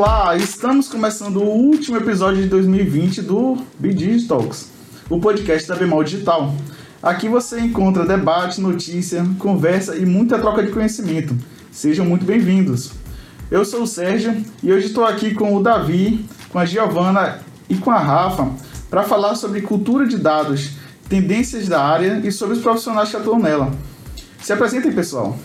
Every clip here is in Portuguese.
Olá, estamos começando o último episódio de 2020 do BD Talks, o podcast da Bemol Digital. Aqui você encontra debate, notícia, conversa e muita troca de conhecimento. Sejam muito bem-vindos. Eu sou o Sérgio e hoje estou aqui com o Davi, com a Giovana e com a Rafa para falar sobre cultura de dados, tendências da área e sobre os profissionais que atuam nela. Se apresentem, pessoal.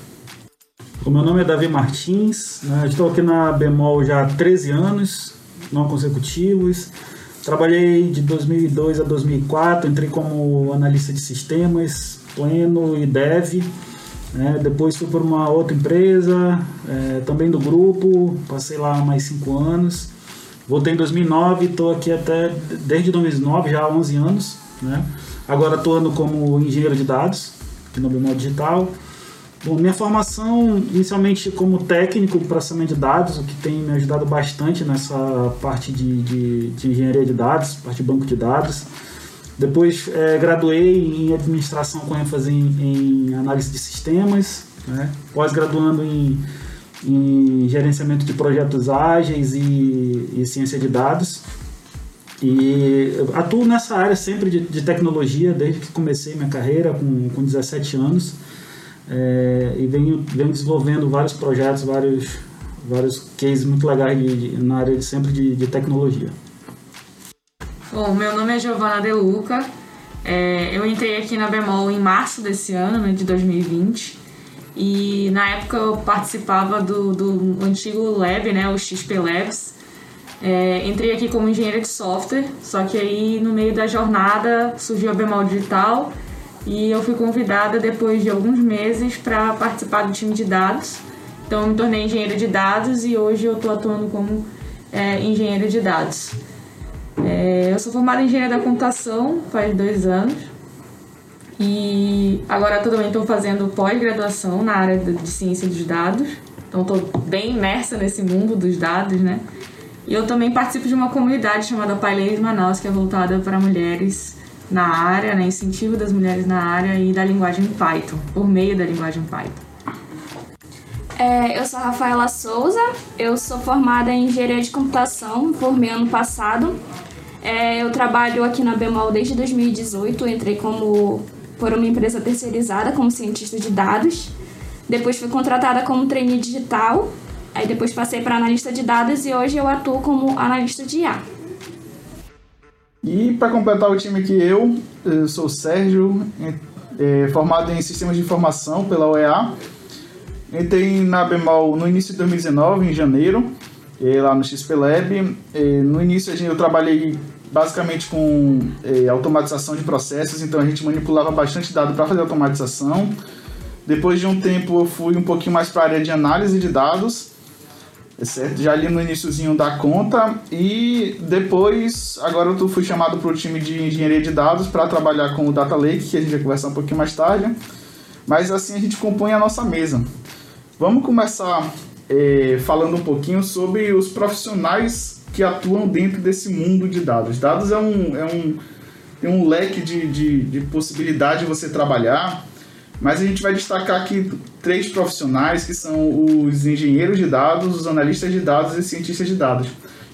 O meu nome é Davi Martins, né? estou aqui na Bemol já há 13 anos, não consecutivos. Trabalhei de 2002 a 2004, entrei como analista de sistemas, pleno e dev. Né? Depois fui para uma outra empresa, é, também do grupo, passei lá mais 5 anos. Voltei em 2009, estou aqui até desde 2009, já há 11 anos. Né? Agora atuando como engenheiro de dados aqui no Bemol Digital. Bom, minha formação inicialmente como técnico em processamento de dados, o que tem me ajudado bastante nessa parte de, de, de engenharia de dados, parte de banco de dados. Depois é, graduei em administração com ênfase em, em análise de sistemas, né? pós-graduando em, em, gerenciamento de projetos ágeis e, e, ciência de dados. E atuo nessa área sempre de, de tecnologia desde que comecei minha carreira com, com 17 anos é, e venho, venho desenvolvendo vários projetos, vários, vários cases muito legais de, de, na área de, sempre de, de tecnologia. Bom, meu nome é Giovana De Luca. É, eu entrei aqui na Bemol em março desse ano, né, de 2020. E na época eu participava do, do antigo Lab, né, o XP Labs. É, entrei aqui como engenheira de software, só que aí no meio da jornada surgiu a Bemol Digital e eu fui convidada depois de alguns meses para participar do time de dados. Então eu me tornei engenheira de dados e hoje eu estou atuando como é, engenheira de dados. É, eu sou formada em engenharia da computação faz dois anos e agora também estou fazendo pós-graduação na área de ciência dos dados. Então estou bem imersa nesse mundo dos dados, né? E eu também participo de uma comunidade chamada Paileis Manaus, que é voltada para mulheres na área, né, incentivo das mulheres na área e da linguagem Python, por meio da linguagem Python. É, eu sou a Rafaela Souza, eu sou formada em engenharia de computação, formei ano passado. É, eu trabalho aqui na Bemol desde 2018, entrei como por uma empresa terceirizada como cientista de dados. Depois fui contratada como trainee digital, aí depois passei para analista de dados e hoje eu atuo como analista de IA. E para completar o time aqui, eu, eu sou o Sérgio, é, formado em Sistemas de Informação pela UEA. Entrei na Bemol no início de 2019, em janeiro, é, lá no XP Lab. É, no início eu trabalhei basicamente com é, automatização de processos, então a gente manipulava bastante dado para fazer automatização. Depois de um tempo eu fui um pouquinho mais para a área de análise de dados? Já ali no iníciozinho da conta e depois, agora eu fui chamado para o time de engenharia de dados para trabalhar com o Data Lake, que a gente vai conversar um pouquinho mais tarde. Mas assim a gente compõe a nossa mesa. Vamos começar é, falando um pouquinho sobre os profissionais que atuam dentro desse mundo de dados. Dados é um, é um, tem um leque de, de, de possibilidade de você trabalhar mas a gente vai destacar aqui três profissionais que são os engenheiros de dados, os analistas de dados e cientistas de dados.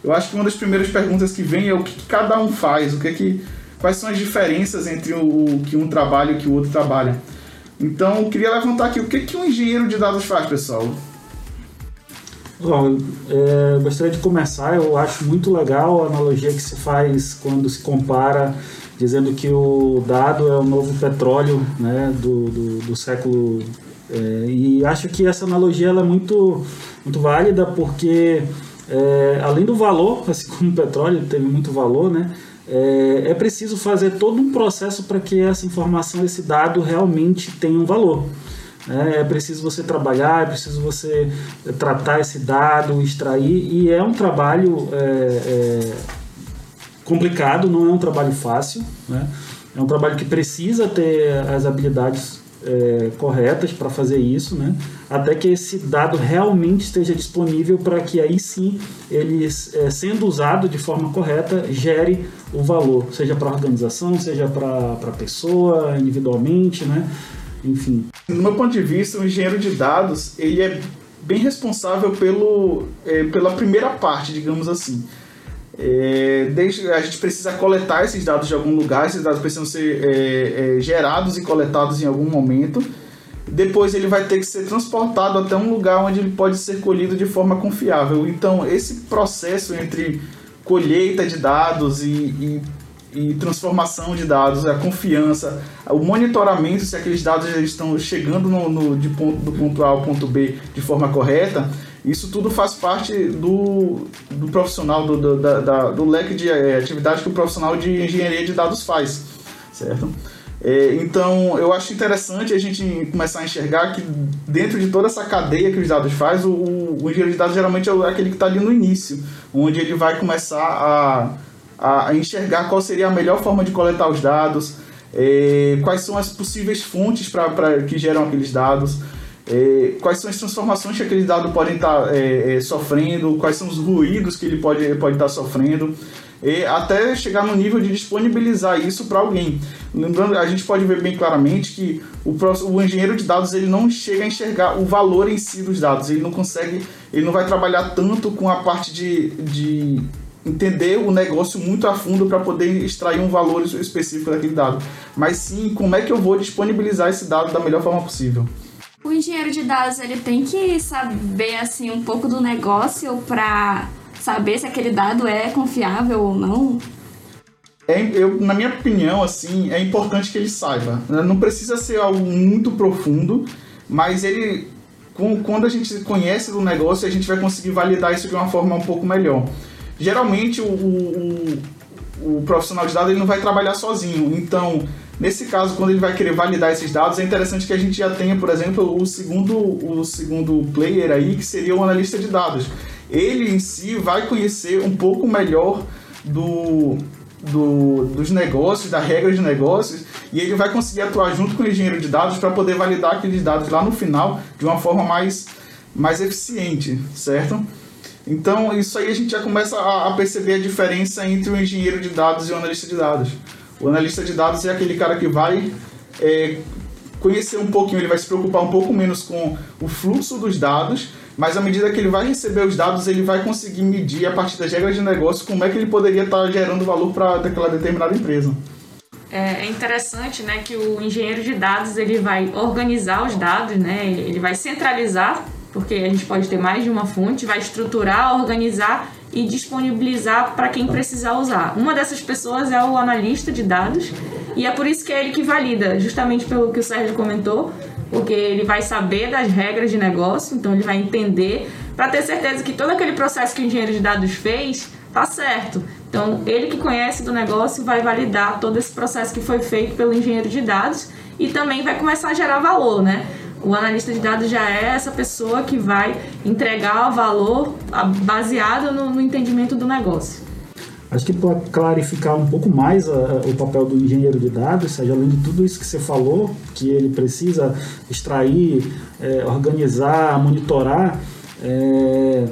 Eu acho que uma das primeiras perguntas que vem é o que, cada um faz, o que, que quais são as diferenças entre o, o, que um trabalha e o que o outro trabalha. Então, eu queria levantar aqui o que, que um engenheiro de dados faz, pessoal. Bom, é, gostaria de começar. Eu acho muito legal a analogia que se faz quando se compara dizendo que o dado é o novo petróleo né, do, do, do século. É, e acho que essa analogia é muito, muito válida porque, é, além do valor, assim como o petróleo teve muito valor, né, é, é preciso fazer todo um processo para que essa informação, esse dado realmente tenha um valor. É, é preciso você trabalhar, é preciso você tratar esse dado, extrair, e é um trabalho é, é, complicado, não é um trabalho fácil, né? É um trabalho que precisa ter as habilidades é, corretas para fazer isso, né? Até que esse dado realmente esteja disponível para que aí sim ele, é, sendo usado de forma correta, gere o valor, seja para a organização, seja para a pessoa individualmente, né? Enfim. Do meu ponto de vista, o engenheiro de dados ele é bem responsável pelo, é, pela primeira parte, digamos assim. É, desde, a gente precisa coletar esses dados de algum lugar, esses dados precisam ser é, é, gerados e coletados em algum momento. Depois ele vai ter que ser transportado até um lugar onde ele pode ser colhido de forma confiável. Então, esse processo entre colheita de dados e, e e transformação de dados, a confiança, o monitoramento se aqueles dados estão chegando no, no, de ponto, do ponto A ao ponto B de forma correta, isso tudo faz parte do, do profissional, do, do, da, da, do leque de é, atividade que o profissional de engenharia de dados faz, certo? É, então, eu acho interessante a gente começar a enxergar que dentro de toda essa cadeia que os dados faz, o, o engenheiro de dados geralmente é aquele que está ali no início, onde ele vai começar a a, enxergar qual seria a melhor forma de coletar os dados, é, quais são as possíveis fontes para que geram aqueles dados, é, quais são as transformações que aquele dado podem estar tá, é, é, sofrendo, quais são os ruídos que ele pode, pode estar tá sofrendo, e até chegar no nível de disponibilizar isso para alguém. Lembrando, a gente pode ver bem claramente que o, o engenheiro de dados ele não chega a enxergar o valor em si dos dados, ele não consegue, ele não vai trabalhar tanto com a parte de, de entender o negócio muito a fundo para poder extrair um valor específico daquele dado, mas sim como é que eu vou disponibilizar esse dado da melhor forma possível. O engenheiro de dados ele tem que saber assim um pouco do negócio para saber se aquele dado é confiável ou não. É, eu, na minha opinião, assim, é importante que ele saiba. Não precisa ser algo muito profundo, mas ele, quando a gente conhece do negócio, a gente vai conseguir validar isso de uma forma um pouco melhor geralmente o, o, o, profissional de dados ele não vai trabalhar sozinho. Então, nesse caso, quando ele vai querer validar esses dados, é interessante que a gente já tenha, por exemplo, o segundo, o segundo player aí, que seria o analista de dados. Ele em si vai conhecer um pouco melhor do, do, dos negócios, da regra de negócios, e ele vai conseguir atuar junto com o engenheiro de dados para poder validar aqueles dados lá no final de uma forma mais, mais eficiente, certo? Então, isso aí a gente já começa a, a perceber a diferença entre o engenheiro de dados e o analista de dados. O analista de dados é aquele cara que vai é, conhecer um pouquinho, ele vai se preocupar um pouco menos com o fluxo dos dados, mas à medida que ele vai receber os dados, ele vai conseguir medir a partir das regras de negócio como é que ele poderia estar gerando valor para aquela determinada empresa. É, é interessante, né, que o engenheiro de dados ele vai organizar os dados, né, ele vai centralizar porque a gente pode ter mais de uma fonte, vai estruturar, organizar e disponibilizar para quem precisar usar. Uma dessas pessoas é o analista de dados e é por isso que é ele que valida, justamente pelo que o Sérgio comentou, porque ele vai saber das regras de negócio, então ele vai entender para ter certeza que todo aquele processo que o engenheiro de dados fez tá certo. Então, ele que conhece do negócio vai validar todo esse processo que foi feito pelo engenheiro de dados e também vai começar a gerar valor, né? O analista de dados já é essa pessoa que vai entregar o valor baseado no, no entendimento do negócio. Acho que para clarificar um pouco mais a, a, o papel do engenheiro de dados, seja além de tudo isso que você falou, que ele precisa extrair, é, organizar, monitorar, é,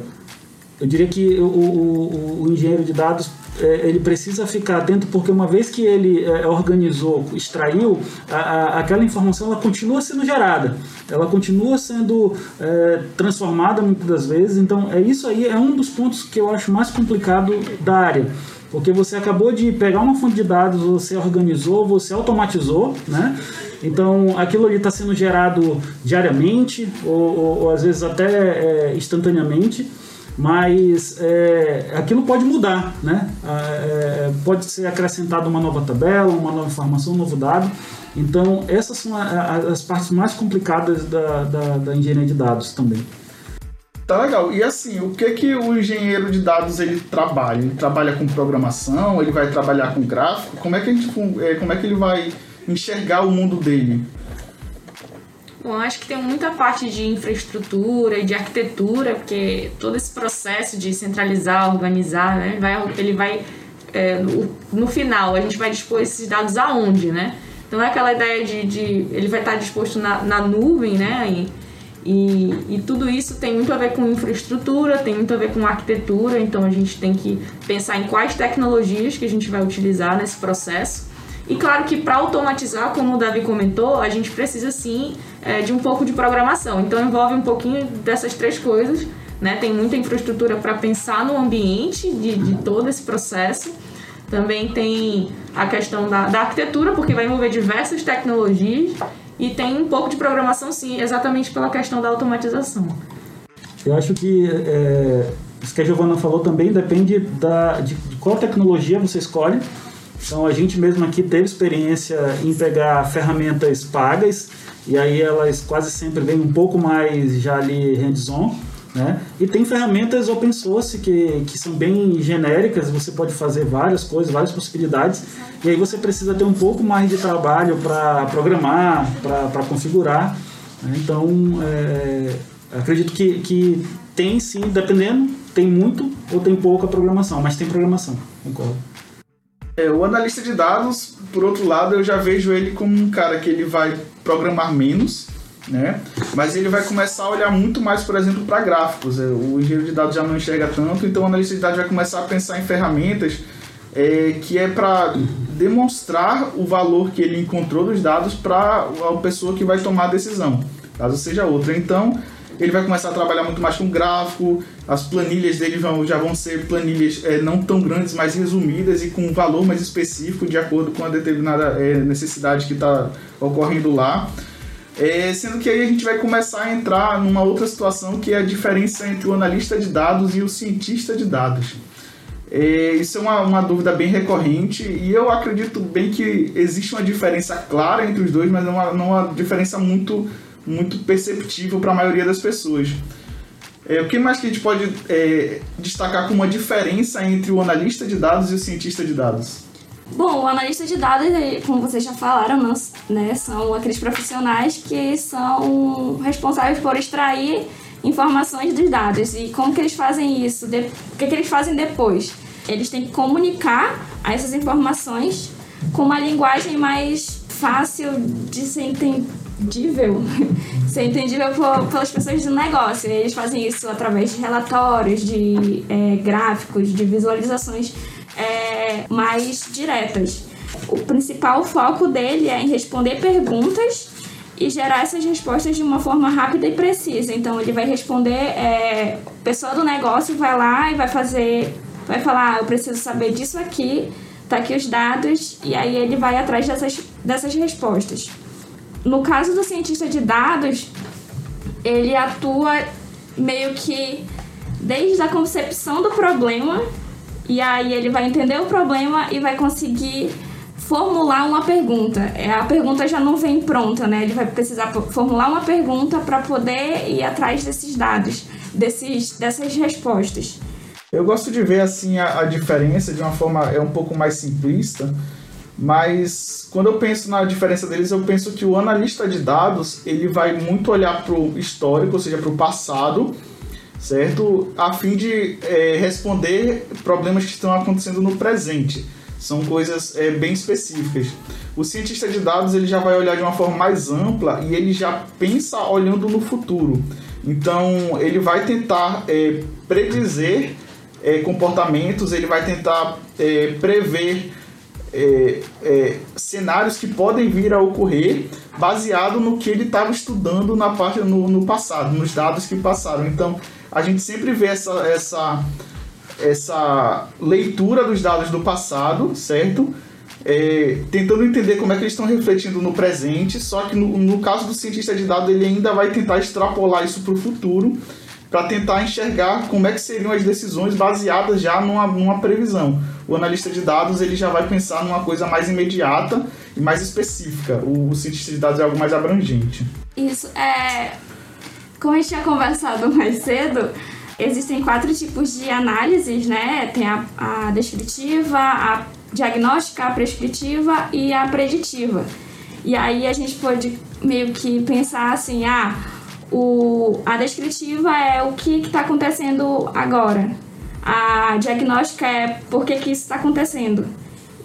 eu diria que o, o, o engenheiro de dados ele precisa ficar atento porque uma vez que ele é, organizou, extraiu, a, a, aquela informação ela continua sendo gerada, ela continua sendo é, transformada muitas das vezes. Então é isso aí é um dos pontos que eu acho mais complicado da área. Porque você acabou de pegar uma fonte de dados, você organizou, você automatizou, né? Então aquilo ali está sendo gerado diariamente ou, ou, ou às vezes até é, instantaneamente mas é, aquilo pode mudar, né? É, pode ser acrescentada uma nova tabela, uma nova informação, um novo dado. Então, essas são as partes mais complicadas da, da, da, engenharia de dados também. Tá legal. E assim, o que que o engenheiro de dados ele trabalha? Ele trabalha com programação? Ele vai trabalhar com gráfico? Como é que gente, é, como é que ele vai enxergar o mundo dele? Bom, acho que tem muita parte de infraestrutura e de arquitetura, porque todo esse processo de centralizar, organizar, né, vai, ele vai é, no, no, final a gente vai dispor esses dados aonde, né? Então é aquela ideia de, de ele vai estar disposto na, na nuvem, né? E, e, e, tudo isso tem muito a ver com infraestrutura, tem muito a ver com arquitetura, então a gente tem que pensar em quais tecnologias que a gente vai utilizar nesse processo. E claro que para automatizar, como o Davi comentou, a gente precisa sim é, de um pouco de programação. Então envolve um pouquinho dessas três coisas. Né? Tem muita infraestrutura para pensar no ambiente de, de todo esse processo. Também tem a questão da, da arquitetura, porque vai envolver diversas tecnologias. E tem um pouco de programação, sim, exatamente pela questão da automatização. Eu acho que é, isso que a Giovana falou também depende da, de, de qual tecnologia você escolhe. Então a gente mesmo aqui teve experiência em pegar ferramentas pagas e aí elas quase sempre vêm um pouco mais já ali hands-on. Né? E tem ferramentas open source que, que são bem genéricas, você pode fazer várias coisas, várias possibilidades, e aí você precisa ter um pouco mais de trabalho para programar, para configurar. Né? Então, é, acredito que, que tem sim, dependendo, tem muito ou tem pouca programação, mas tem programação, concordo. É, o analista de dados, por outro lado, eu já vejo ele como um cara que ele vai programar menos, né? Mas ele vai começar a olhar muito mais, por exemplo, para gráficos. É, o engenheiro de dados já não enxerga tanto, então o analista de dados vai começar a pensar em ferramentas é, que é para demonstrar o valor que ele encontrou dos dados para a pessoa que vai tomar a decisão, caso seja outra. Então, ele vai começar a trabalhar muito mais com gráfico, as planilhas dele vão, já vão ser planilhas é, não tão grandes, mas resumidas e com um valor mais específico de acordo com a determinada é, necessidade que está ocorrendo lá. É, sendo que aí a gente vai começar a entrar numa outra situação que é a diferença entre o analista de dados e o cientista de dados. É, isso é uma, uma dúvida bem recorrente e eu acredito bem que existe uma diferença clara entre os dois, mas não uma, não uma diferença muito, muito perceptível para a maioria das pessoas. É, o que mais que a gente pode é, destacar como uma diferença entre o analista de dados e o cientista de dados? Bom, o analista de dados, como vocês já falaram, né, são aqueles profissionais que são responsáveis por extrair informações dos dados. E como que eles fazem isso? O que, que eles fazem depois? Eles têm que comunicar essas informações com uma linguagem mais fácil de ser entendível, ser entendível por, pelas pessoas do negócio. Eles fazem isso através de relatórios, de é, gráficos, de visualizações é, mais diretas. O principal foco dele é em responder perguntas e gerar essas respostas de uma forma rápida e precisa. Então ele vai responder, é, pessoa do negócio vai lá e vai fazer, vai falar, ah, eu preciso saber disso aqui, tá aqui os dados, e aí ele vai atrás dessas, dessas respostas. No caso do cientista de dados, ele atua meio que desde a concepção do problema e aí ele vai entender o problema e vai conseguir formular uma pergunta. É, a pergunta já não vem pronta, né? Ele vai precisar formular uma pergunta para poder ir atrás desses dados, desses, dessas respostas. Eu gosto de ver assim a, a diferença de uma forma é um pouco mais simplista, mas quando eu penso na diferença deles, eu penso que o analista de dados ele vai muito olhar para o histórico, ou seja, para o passado, certo? A fim de é, responder problemas que estão acontecendo no presente. São coisas é, bem específicas. O cientista de dados ele já vai olhar de uma forma mais ampla e ele já pensa olhando no futuro. Então ele vai tentar é, predizer é, comportamentos, ele vai tentar é, prever é, é, cenários que podem vir a ocorrer baseado no que ele estava estudando na parte no, no passado, nos dados que passaram. Então a gente sempre vê essa, essa, essa leitura dos dados do passado, certo? É, tentando entender como é que eles estão refletindo no presente, só que no, no caso do cientista de dados ele ainda vai tentar extrapolar isso para o futuro, para tentar enxergar como é que seriam as decisões baseadas já numa, numa previsão. O analista de dados ele já vai pensar numa coisa mais imediata e mais específica. O, o cientista de dados é algo mais abrangente. Isso é como a gente tinha conversado mais cedo, existem quatro tipos de análises, né? Tem a, a descritiva, a diagnóstica, a prescritiva e a preditiva. E aí a gente pode meio que pensar assim, ah, o, a descritiva é o que está acontecendo agora. A diagnóstica é por que, que isso está acontecendo.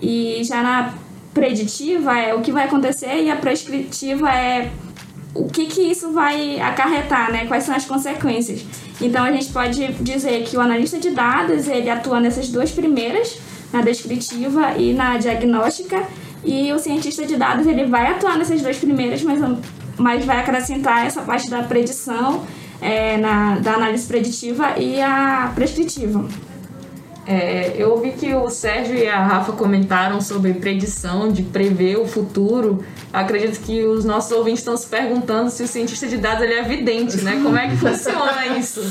E já na preditiva é o que vai acontecer e a prescritiva é o que, que isso vai acarretar, né? Quais são as consequências. Então a gente pode dizer que o analista de dados ele atua nessas duas primeiras, na descritiva e na diagnóstica, e o cientista de dados ele vai atuar nessas duas primeiras, mas, mas vai acrescentar essa parte da predição, é, na, da análise preditiva e a prescritiva. É, eu ouvi que o Sérgio e a Rafa comentaram sobre predição, de prever o futuro. Acredito que os nossos ouvintes estão se perguntando se o cientista de dados ele é evidente, né? Como é que funciona isso?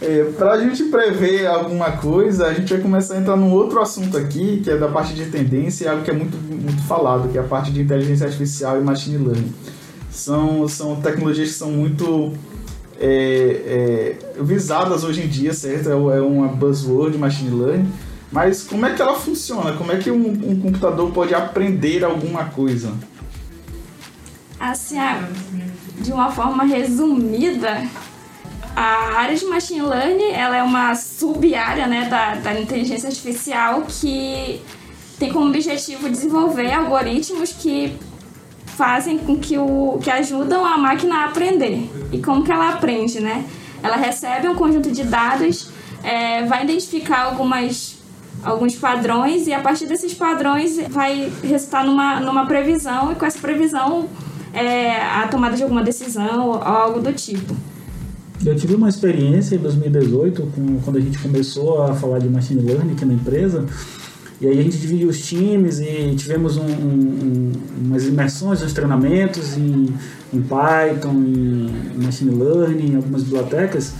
É, para a gente prever alguma coisa, a gente vai começar a entrar num outro assunto aqui, que é da parte de tendência, e algo que é muito, muito falado, que é a parte de inteligência artificial e machine learning. São, são tecnologias que são muito é, é, visadas hoje em dia, certo? É, é uma buzzword machine learning. Mas como é que ela funciona? Como é que um, um computador pode aprender alguma coisa? Assim, de uma forma resumida, a área de machine learning ela é uma sub-área né, da, da inteligência artificial que tem como objetivo desenvolver algoritmos que fazem com que o que ajudam a máquina a aprender. E como que ela aprende, né? Ela recebe um conjunto de dados, é, vai identificar algumas alguns padrões e a partir desses padrões vai resultar numa, numa previsão e com essa previsão é, a tomada de alguma decisão ou algo do tipo. Eu tive uma experiência em 2018 com, quando a gente começou a falar de machine learning aqui na empresa e aí a gente dividiu os times e tivemos um, um, umas imersões, uns treinamentos em, em Python, em Machine Learning, em algumas bibliotecas.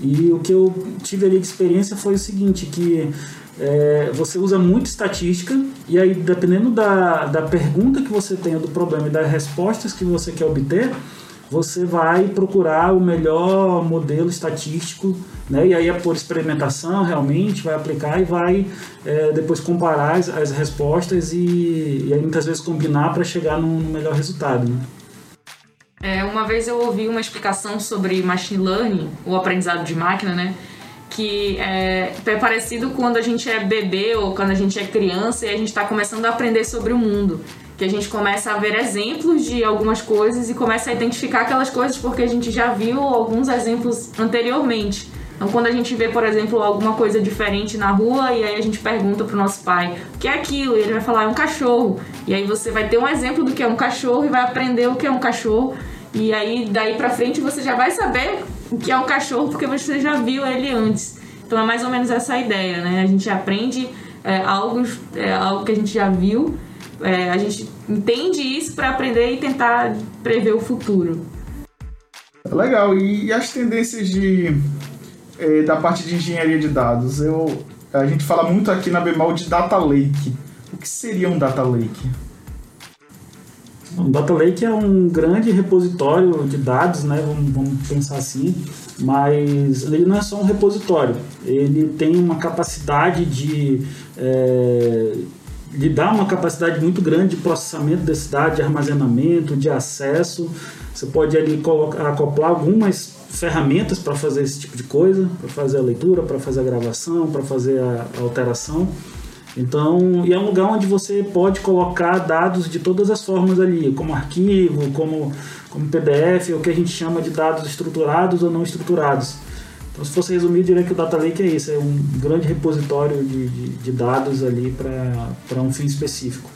E o que eu tive ali de experiência foi o seguinte, que é, você usa muito estatística e aí dependendo da, da pergunta que você tenha do problema e das respostas que você quer obter, você vai procurar o melhor modelo estatístico, né? e aí é por experimentação realmente, vai aplicar e vai é, depois comparar as, as respostas e, e, aí muitas vezes combinar para chegar no, melhor resultado. Né? É, uma vez eu ouvi uma explicação sobre machine learning, o aprendizado de máquina, né? que é, é parecido quando a gente é bebê ou quando a gente é criança e a gente está começando a aprender sobre o mundo que a gente começa a ver exemplos de algumas coisas e começa a identificar aquelas coisas porque a gente já viu alguns exemplos anteriormente. Então, quando a gente vê, por exemplo, alguma coisa diferente na rua e aí a gente pergunta pro nosso pai o que é aquilo, e ele vai falar é um cachorro. E aí você vai ter um exemplo do que é um cachorro e vai aprender o que é um cachorro. E aí daí para frente você já vai saber o que é um cachorro porque você já viu ele antes. Então é mais ou menos essa ideia, né? A gente aprende é, algo, é, algo que a gente já viu é, a gente entende isso para aprender e tentar prever o futuro. Legal. E, as tendências de, é, da parte de engenharia de dados? Eu, a gente fala muito aqui na Bemol de Data Lake. O que seria um Data Lake? Um Data Lake é um grande repositório de dados, né? Vamos, vamos, pensar assim, mas ele não é só um repositório, ele tem uma capacidade de é, lhe dá uma capacidade muito grande de processamento desse dado, de armazenamento, de acesso. Você pode ali acoplar algumas ferramentas para fazer esse tipo de coisa, para fazer a leitura, para fazer a gravação, para fazer a, a alteração. Então, e é um lugar onde você pode colocar dados de todas as formas ali, como arquivo, como, como PDF, o que a gente chama de dados estruturados ou não estruturados. Então, se fosse resumir, eu diria que o Data Lake é isso, é um grande repositório de, de, de dados ali para um fim específico.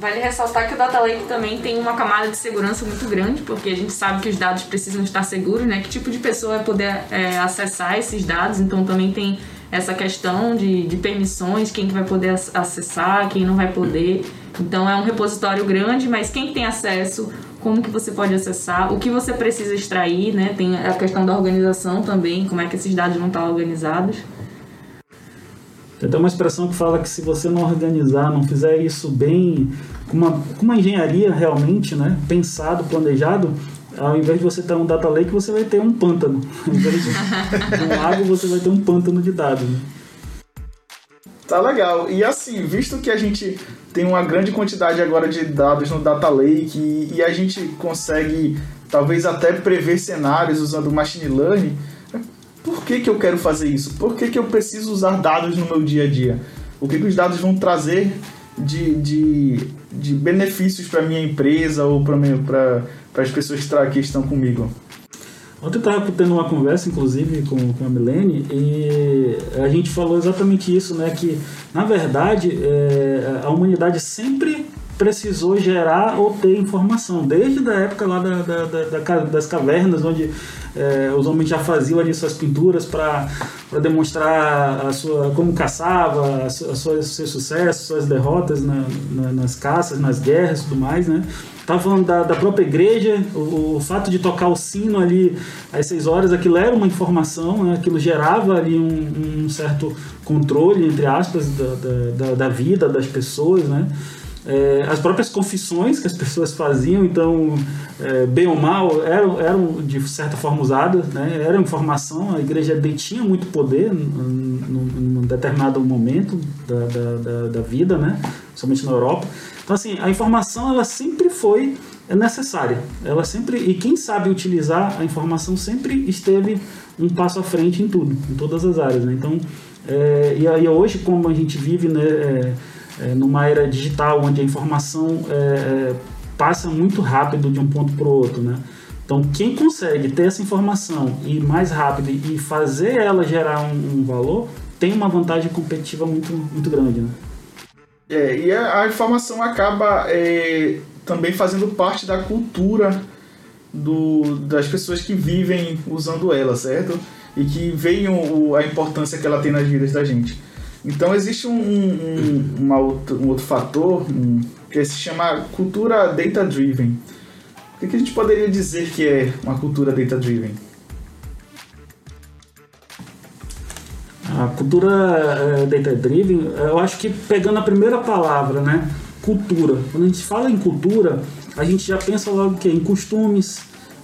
Vale ressaltar que o Data Lake também tem uma camada de segurança muito grande, porque a gente sabe que os dados precisam estar seguros, né? Que tipo de pessoa vai poder é, acessar esses dados, então também tem essa questão de, de permissões, quem que vai poder acessar, quem não vai poder. Então é um repositório grande, mas quem tem acesso como que você pode acessar, o que você precisa extrair, né? Tem a questão da organização também, como é que esses dados vão estar organizados. Tem até uma expressão que fala que se você não organizar, não fizer isso bem, com uma, com uma engenharia realmente, né? Pensado, planejado, ao invés de você ter um data lake, você vai ter um pântano. Ao invés de um lago, você vai ter um pântano de dados. Né? Tá legal. E assim, visto que a gente tem uma grande quantidade agora de dados no Data Lake e, e a gente consegue talvez até prever cenários usando machine learning, por que, que eu quero fazer isso? Por que, que eu preciso usar dados no meu dia a dia? O que, que os dados vão trazer de, de, de benefícios para minha empresa ou para as pessoas que estão comigo? Ontem eu estava tendo uma conversa, inclusive, com, com a Milene, e a gente falou exatamente isso, né? Que, na verdade, é, a humanidade sempre precisou gerar ou ter informação, desde a época lá da, da, da, das cavernas, onde é, os homens já faziam ali suas pinturas para demonstrar a sua, como caçava, as suas, seus sucessos, suas derrotas na, na, nas caças, nas guerras e tudo mais, né? Estava falando da, da, própria igreja, o, o, fato de tocar o sino ali às seis horas, aquilo era uma informação, né? aquilo gerava ali um, um certo controle, entre aspas, da, da, da vida das pessoas, né? É, as próprias confissões que as pessoas faziam, então, é, bem ou mal, eram, eram de certa forma usadas, né? era informação, a igreja detinha muito poder num, determinado momento da, da, da, da, vida, né? somente na Europa. Então, assim, a informação ela sempre foi necessária, ela sempre, e quem sabe utilizar a informação sempre esteve um passo à frente em tudo, em todas as áreas. Né? Então, é, e aí hoje, como a gente vive, né, é, é, numa era digital onde a informação é, é, passa muito rápido de um ponto para o outro, né? Então, quem consegue ter essa informação e mais rápido e fazer ela gerar um, um valor, tem uma vantagem competitiva muito, muito grande, né? É, e a, informação acaba é, também fazendo parte da cultura do, das pessoas que vivem usando ela, certo? E que veem o, a importância que ela tem nas vidas da gente. Então existe um, um, uma outra, um outro fator um, que se chama cultura data-driven. O que a gente poderia dizer que é uma cultura data-driven? A cultura uh, data-driven, eu acho que pegando a primeira palavra, né, cultura. Quando a gente fala em cultura, a gente já pensa logo que em costumes,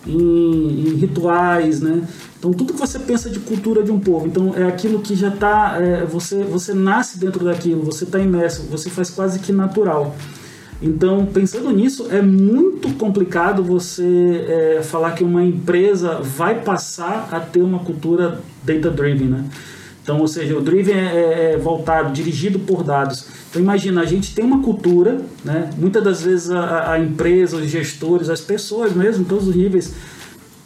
em, em rituais, né? Então tudo que você pensa de cultura de um povo, então é aquilo que já está, é, você você nasce dentro daquilo, você está imerso, você faz quase que natural. Então pensando nisso é muito complicado você é, falar que uma empresa vai passar a ter uma cultura data driven, né? Então, ou seja, o driven é, é, é voltado, dirigido por dados. Então imagina, a gente tem uma cultura, né? muitas das vezes a, a empresa, os gestores, as pessoas mesmo, todos os níveis,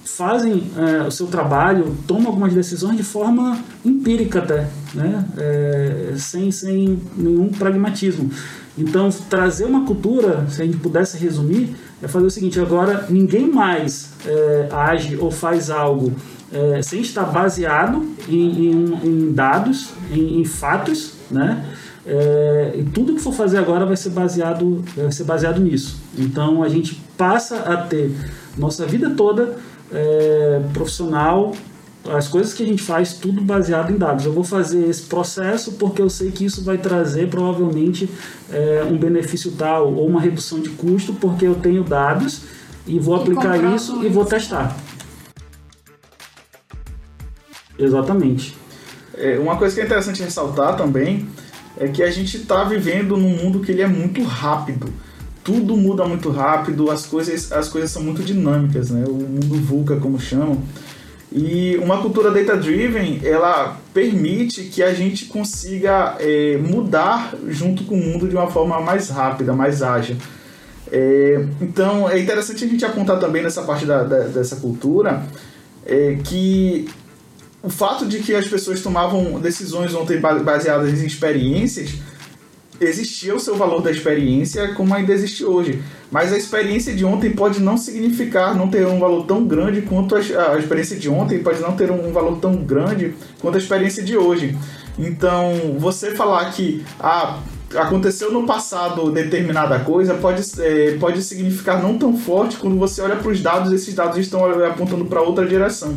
fazem é, o seu trabalho, tomam algumas decisões de forma empírica até, né? É, sem, sem nenhum pragmatismo. Então, trazer uma cultura, se a gente pudesse resumir, é fazer o seguinte: agora ninguém mais é, age ou faz algo é, sem estar baseado em, em, em dados, em, em, fatos, né? É, e tudo que for fazer agora vai ser baseado, vai ser baseado nisso. Então, a gente passa a ter nossa vida toda é, profissional, as coisas que a gente faz, tudo baseado em dados. Eu vou fazer esse processo porque eu sei que isso vai trazer provavelmente é, um benefício tal ou uma redução de custo porque eu tenho dados e vou aplicar isso e vou testar. Exatamente. É, uma coisa que é interessante ressaltar também é que a gente está vivendo num mundo que ele é muito rápido tudo muda muito rápido, as coisas, as coisas são muito dinâmicas, né? O mundo VUCA, como chamam. E uma cultura data-driven, ela permite que a gente consiga é, mudar junto com o mundo de uma forma mais rápida, mais ágil. É, então, é interessante a gente apontar também nessa parte da, da, dessa cultura é, que o fato de que as pessoas tomavam decisões ontem baseadas em experiências existia o seu valor da experiência como ainda existe hoje. Mas a experiência de ontem pode não significar, não ter um valor tão grande quanto a, experiência de ontem, pode não ter um valor tão grande quanto a experiência de hoje. Então, você falar que ah, aconteceu no passado determinada coisa pode, é, pode significar não tão forte quando você olha para os dados, esses dados estão apontando para outra direção.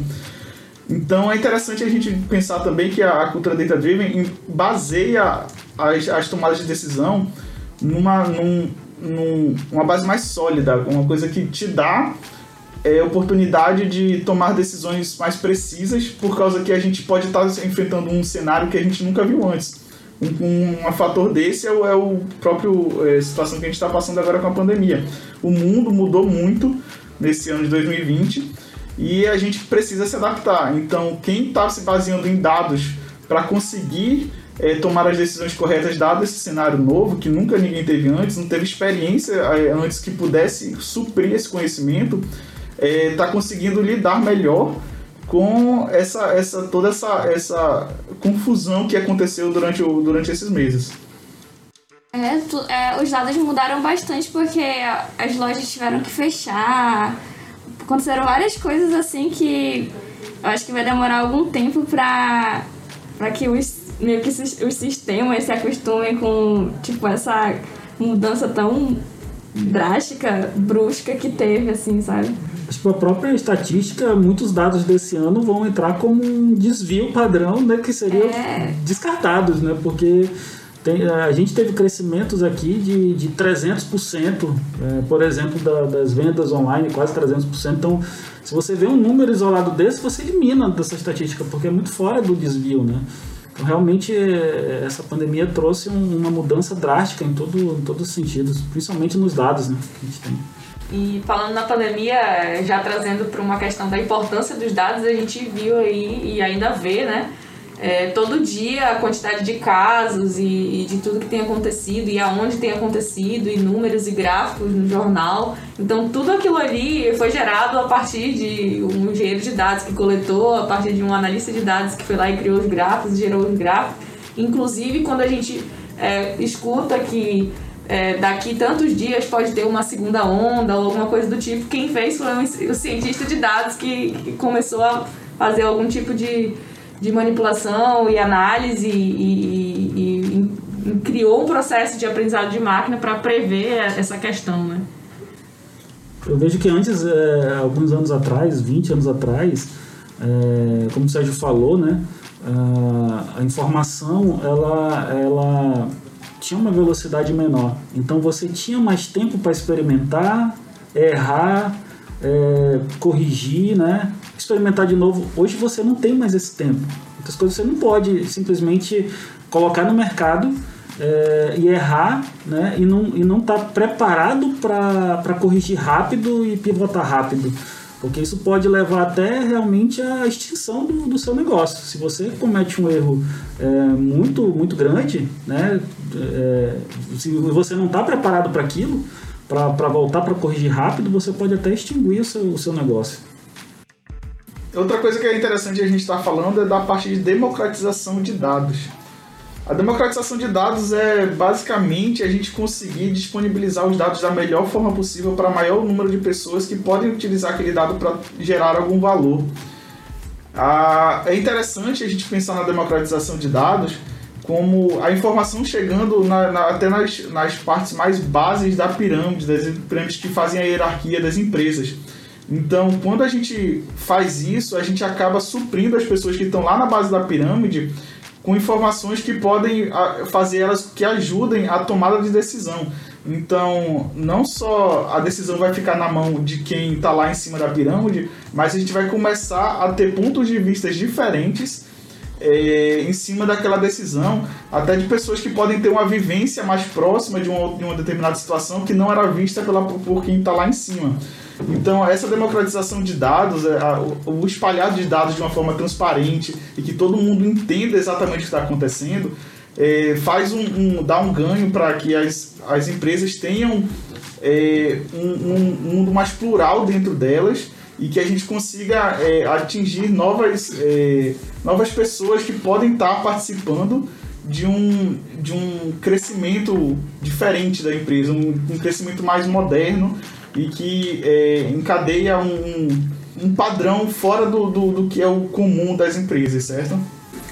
Então é interessante a gente pensar também que a, cultura data driven baseia as, as tomadas de decisão numa, num, num, uma base mais sólida, uma coisa que te dá é, oportunidade de tomar decisões mais precisas, por causa que a gente pode estar enfrentando um cenário que a gente nunca viu antes. Um, um, fator desse é o, é o próprio é, situação que a gente está passando agora com a pandemia. O mundo mudou muito nesse ano de 2020 e a gente precisa se adaptar. Então, quem está se baseando em dados para conseguir é, tomar as decisões corretas dado esse cenário novo que nunca ninguém teve antes, não teve experiência é, antes que pudesse suprir esse conhecimento, está é, tá conseguindo lidar melhor com essa, essa toda essa, essa confusão que aconteceu durante, o, durante esses meses. É, tu, é, os dados mudaram bastante porque as lojas tiveram que fechar. Aconteceram várias coisas assim que eu acho que vai demorar algum tempo para que os meio que os sistemas se acostumem com tipo essa mudança tão drástica, brusca que teve assim, sabe? Que a própria estatística, muitos dados desse ano vão entrar como um desvio padrão, né, que seriam é. descartados, né? Porque tem, a gente teve crescimentos aqui de, de 300%, é, por exemplo, da, das vendas online, quase 300%. Então, se você vê um número isolado desse, você elimina dessa estatística, porque é muito fora do desvio, né? Realmente, é, essa pandemia trouxe um, uma mudança drástica em, todo, em todos os sentidos, principalmente nos dados né, que a gente tem. E falando na pandemia, já trazendo para uma questão da importância dos dados, a gente viu aí e ainda vê, né? É, todo dia a quantidade de casos e, e, de tudo que tem acontecido e aonde tem acontecido e números e gráficos no jornal. Então tudo aquilo ali foi gerado a partir de um engenheiro de dados que coletou, a partir de um analista de dados que foi lá e criou os gráficos, gerou os gráficos. Inclusive quando a gente é, escuta que é, daqui tantos dias pode ter uma segunda onda ou alguma coisa do tipo, quem fez foi o cientista de dados que, que começou a fazer algum tipo de de manipulação e análise e, e, e, criou um processo de aprendizado de máquina para prever essa questão, né? Eu vejo que antes, é, alguns anos atrás, 20 anos atrás, é, como o Sérgio falou, né, a informação ela, ela tinha uma velocidade menor. Então você tinha mais tempo para experimentar, errar, é, corrigir, né? Experimentar de novo. Hoje você não tem mais esse tempo. Muitas coisas você não pode simplesmente colocar no mercado é, e errar né? e não estar e não tá preparado para corrigir rápido e pivotar rápido. Porque isso pode levar até realmente à extinção do, do seu negócio. Se você comete um erro é, muito, muito grande, né? É, se você não está preparado para aquilo, para voltar para corrigir rápido, você pode até extinguir o seu, o seu negócio. Outra coisa que é interessante a gente estar tá falando é da parte de democratização de dados. A democratização de dados é basicamente a gente conseguir disponibilizar os dados da melhor forma possível para o maior número de pessoas que podem utilizar aquele dado para gerar algum valor. Ah, é interessante a gente pensar na democratização de dados como a informação chegando na, na, até nas, nas partes mais bases da pirâmide, das pirâmides que fazem a hierarquia das empresas. Então, quando a gente faz isso, a gente acaba suprindo as pessoas que estão lá na base da pirâmide com informações que podem fazer elas que ajudem a tomada de decisão. Então, não só a decisão vai ficar na mão de quem está lá em cima da pirâmide, mas a gente vai começar a ter pontos de vista diferentes é, em cima daquela decisão, até de pessoas que podem ter uma vivência mais próxima de uma, de uma determinada situação que não era vista pela, por quem está lá em cima. Então, essa democratização de dados, é, o espalhado de dados de uma forma transparente e que todo mundo entenda exatamente o que está acontecendo, é, faz um, um, dá um ganho para que as, as empresas tenham é, um, um, mundo mais plural dentro delas e que a gente consiga é, atingir novas, é, novas pessoas que podem estar participando de um, de um crescimento diferente da empresa, um, um crescimento mais moderno e que é, encadeia um, um padrão fora do, do, do que é o comum das empresas, certo?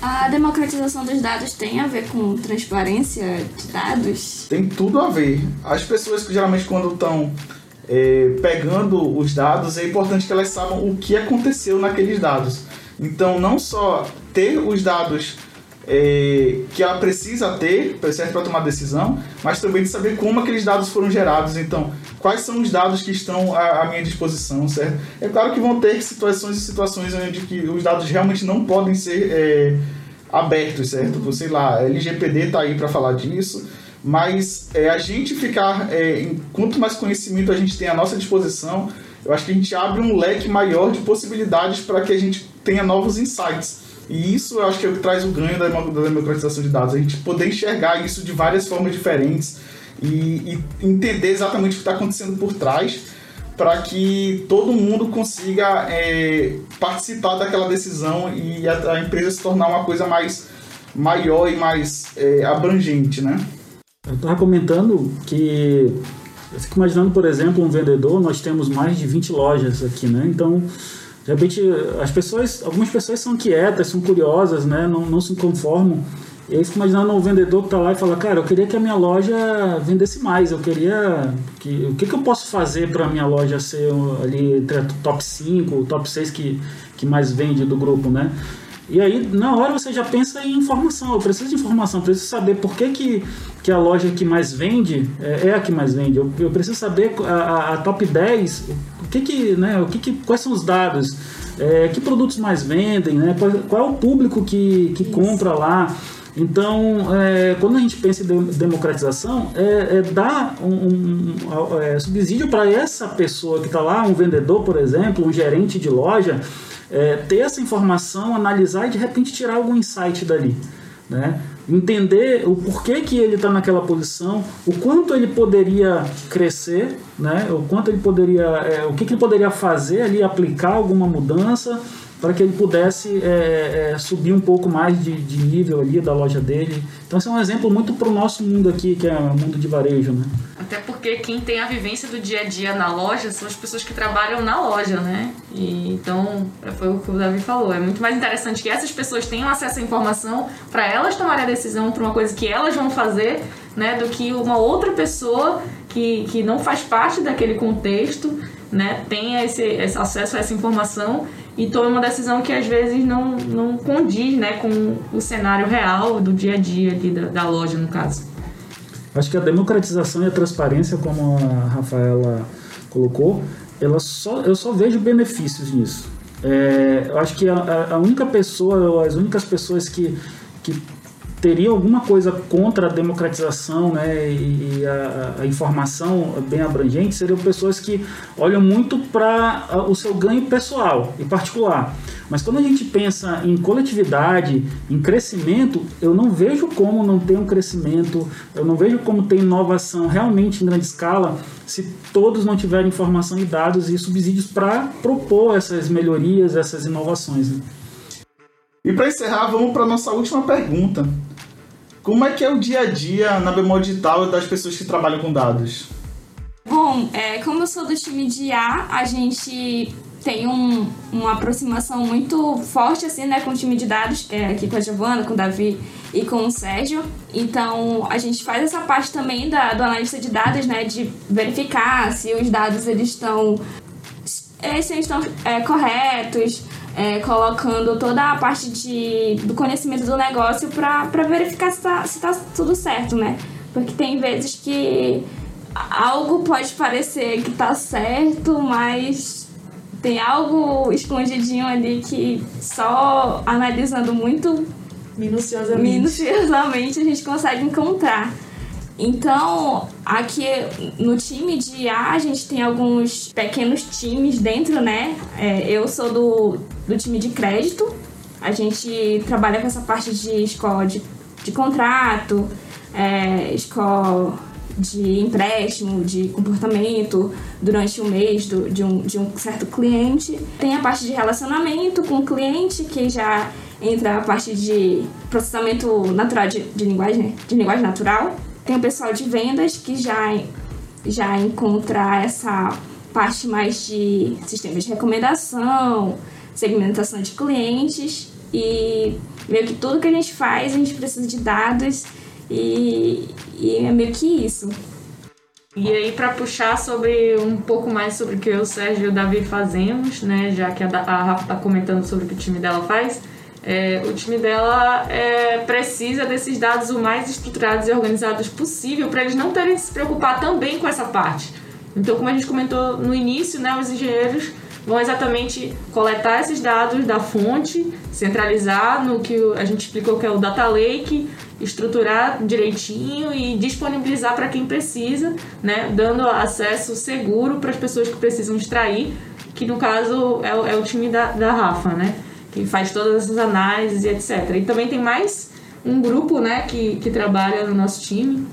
A democratização dos dados tem a ver com transparência de dados? Tem tudo a ver. As pessoas que geralmente quando estão é, pegando os dados, é importante que elas saibam o que aconteceu naqueles dados. Então, não só ter os dados é, que ela precisa ter para tomar decisão, mas também de saber como aqueles dados foram gerados. Então, quais são os dados que estão à, à, minha disposição, certo? É claro que vão ter situações e situações onde que os dados realmente não podem ser é, abertos, certo? Sei lá, LGPD está aí para falar disso, mas é, a gente ficar, é, quanto mais conhecimento a gente tem à nossa disposição, eu acho que a gente abre um leque maior de possibilidades para que a gente tenha novos insights. E isso eu acho que é o que traz o ganho da democratização de dados. A gente poder enxergar isso de várias formas diferentes e, e entender exatamente o que está acontecendo por trás para que todo mundo consiga é, participar daquela decisão e a, a, empresa se tornar uma coisa mais maior e mais é, abrangente, né? Eu estava comentando que eu fico imaginando, por exemplo, um vendedor, nós temos mais de 20 lojas aqui, né? Então, de repente, as pessoas, algumas pessoas são quietas, são curiosas, né? Não, não se conformam. E aí fico imaginando um vendedor que está lá e fala, cara, eu queria que a minha loja vendesse mais, eu queria. Que, o que, que eu posso fazer para a minha loja ser ali entre top 5, top 6 que, que mais vende do grupo, né? E aí, na hora, você já pensa em informação. Eu preciso de informação, eu preciso saber por que, que, que a loja que mais vende é, é a que mais vende. Eu, eu preciso saber a, a, a, top 10, o que que, né, o que que, quais são os dados, é, que produtos mais vendem, né, qual, qual é o público que, que compra lá. Então, é, quando a gente pensa em democratização, é, é dar um, um, um é, subsídio para essa pessoa que está lá, um vendedor, por exemplo, um gerente de loja, é, ter essa informação, analisar e de repente tirar algum insight dali. Né? Entender o porquê que ele está naquela posição, o quanto ele poderia crescer, né? o quanto ele poderia, é, o que, que ele poderia fazer ali, aplicar alguma mudança para que ele pudesse é, é, subir um pouco mais de, de, nível ali da loja dele. Então, esse é um exemplo muito para o nosso mundo aqui, que é o mundo de varejo, né? Até porque quem tem a vivência do dia a dia na loja são as pessoas que trabalham na loja, né? E, então, foi o que o Davi falou. É muito mais interessante que essas pessoas tenham acesso à informação para elas tomarem a decisão para uma coisa que elas vão fazer, né? Do que uma outra pessoa que, que não faz parte daquele contexto, né? Tenha esse, esse acesso a essa informação e tome uma decisão que às vezes não, não condiz né, com o cenário real do dia a dia ali da, da loja, no caso. Acho que a democratização e a transparência, como a Rafaela colocou, ela só, eu só vejo benefícios nisso. É, eu acho que a, a única pessoa, as únicas pessoas que, que teria alguma coisa contra a democratização né, e a, a informação bem abrangente seriam pessoas que olham muito para o seu ganho pessoal e particular. Mas quando a gente pensa em coletividade, em crescimento, eu não vejo como não ter um crescimento, eu não vejo como ter inovação realmente em grande escala se todos não tiverem informação e dados e subsídios para propor essas melhorias, essas inovações. Né? E para encerrar, vamos para nossa última pergunta. Como é que é o dia a dia na Bemol Digital das pessoas que trabalham com dados? Bom, é, como eu sou do time de A, a gente tem um, uma aproximação muito forte assim, né, com o time de dados, é, aqui com a Giovana, com o Davi e com o Sérgio. Então, a gente faz essa parte também da, do analista de dados, né, de verificar se os dados eles estão, é, se eles estão é, corretos, é, colocando toda a parte de, do conhecimento do negócio para verificar se está se tá tudo certo, né? Porque tem vezes que algo pode parecer que tá certo, mas tem algo escondidinho ali que só analisando muito minuciosamente, minuciosamente a gente consegue encontrar. Então, aqui no time de A, a gente tem alguns pequenos times dentro, né? É, eu sou do, do time de crédito. A gente trabalha com essa parte de escola de, de contrato, é, escola de empréstimo, de comportamento durante o mês do, de, um, de um certo cliente. Tem a parte de relacionamento com o cliente, que já entra a parte de processamento natural de, de linguagem, de linguagem natural. Tem o pessoal de vendas que já, já encontra essa parte mais de sistemas de recomendação, segmentação de clientes e meio que tudo que a gente faz a gente precisa de dados e, e é meio que isso. E aí, para puxar sobre um pouco mais sobre o que eu, o Sérgio e o Davi fazemos, né? Já que a Rafa tá comentando sobre o que o time dela faz, é, o time dela é, precisa desses dados o mais estruturados e organizados possível para eles não terem que se preocupar também com essa parte. Então, como a gente comentou no início, né, os engenheiros vão exatamente coletar esses dados da fonte, centralizar no que a gente explicou que é o data lake, estruturar direitinho e disponibilizar para quem precisa, né, dando acesso seguro para as pessoas que precisam extrair, que no caso é, é o time da, da Rafa, né? Que faz todas essas análises e etc. E também tem mais um grupo né, que, que trabalha no nosso time,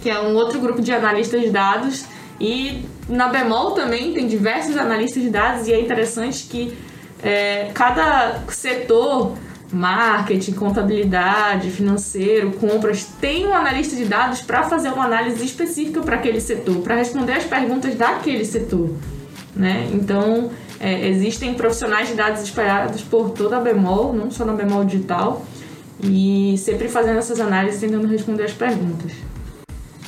que é um outro grupo de analistas de dados. E na Bemol também tem diversos analistas de dados, e é interessante que é, cada setor marketing, contabilidade, financeiro, compras, tem um analista de dados para fazer uma análise específica para aquele setor, para responder as perguntas daquele setor. Né? Então, é, existem profissionais de dados espalhados por toda a Bemol, não só na Bemol Digital, e sempre fazendo essas análises tentando responder as perguntas.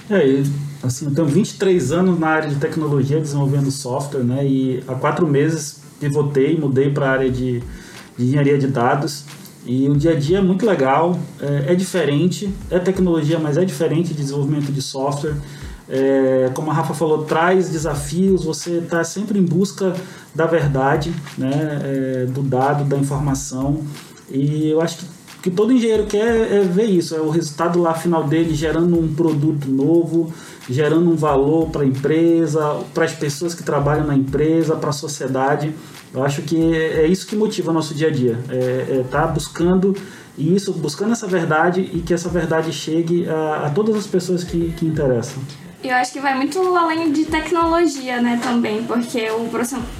É, assim, eu tenho 23 anos na área de tecnologia desenvolvendo software, né? E há quatro meses pivotei, mudei para a área de, de, engenharia de dados. E o dia a dia é muito legal, é, é diferente, é tecnologia, mas é diferente de desenvolvimento de software. É, como a Rafa falou, traz desafios, você está sempre em busca da verdade, né, é, do dado, da informação. E eu acho que, que todo engenheiro quer é ver isso, é o resultado lá final dele gerando um produto novo, gerando um valor para a empresa, para as pessoas que trabalham na empresa, para a sociedade. Eu acho que é isso que motiva o nosso dia a dia, é estar é tá buscando isso, buscando essa verdade e que essa verdade chegue a, a todas as pessoas que, que interessam. Eu acho que vai muito além de tecnologia, né, também, porque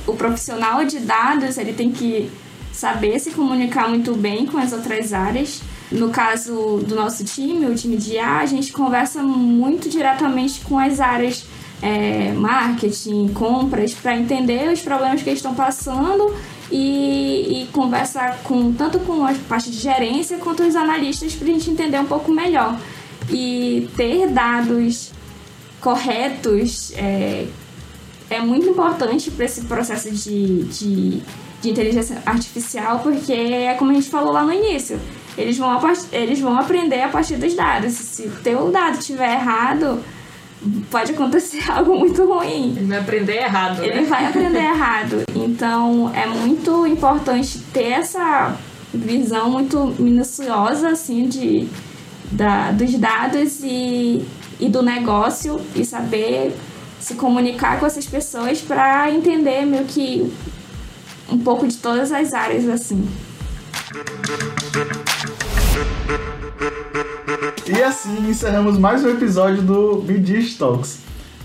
o profissional de dados, ele tem que saber se comunicar muito bem com as outras áreas. No caso do nosso time, o time de IA, a gente conversa muito diretamente com as áreas é, marketing, compras, para entender os problemas que eles estão passando e, e conversa com, tanto com a parte de gerência quanto os analistas para a gente entender um pouco melhor. E ter dados corretos é, é muito importante para esse processo de, de, de, inteligência artificial, porque é como a gente falou lá no início. Eles vão, eles vão aprender a partir dos dados. Se o teu dado estiver errado, pode acontecer algo muito ruim. Ele vai aprender errado. Ele né? vai aprender errado. Então é muito importante ter essa visão muito minuciosa assim de da, dos dados e e do negócio e saber se comunicar com essas pessoas para entender meio que um pouco de todas as áreas assim. E assim encerramos mais um episódio do BD Talks,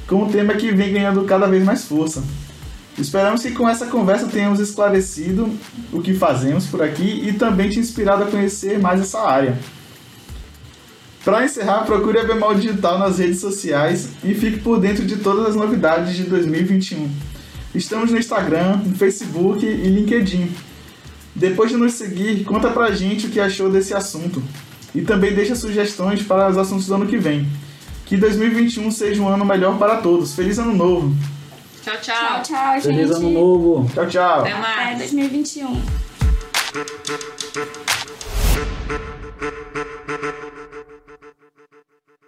com um tema que vem ganhando cada vez mais força. Esperamos que com essa conversa tenhamos esclarecido o que fazemos por aqui e também te inspirado a conhecer mais essa área. Para encerrar, procure a Bemol Digital nas redes sociais e fique por dentro de todas as novidades de 2021. Estamos no Instagram, no Facebook e LinkedIn. Depois de nos seguir, conta pra gente o que achou desse assunto. E também deixa sugestões para os assuntos do ano que vem. Que 2021 seja um ano melhor para todos. Feliz ano novo! Tchau, tchau! Tchau, tchau, gente! Feliz ano novo! Tchau, tchau! Até mais! Até 2021.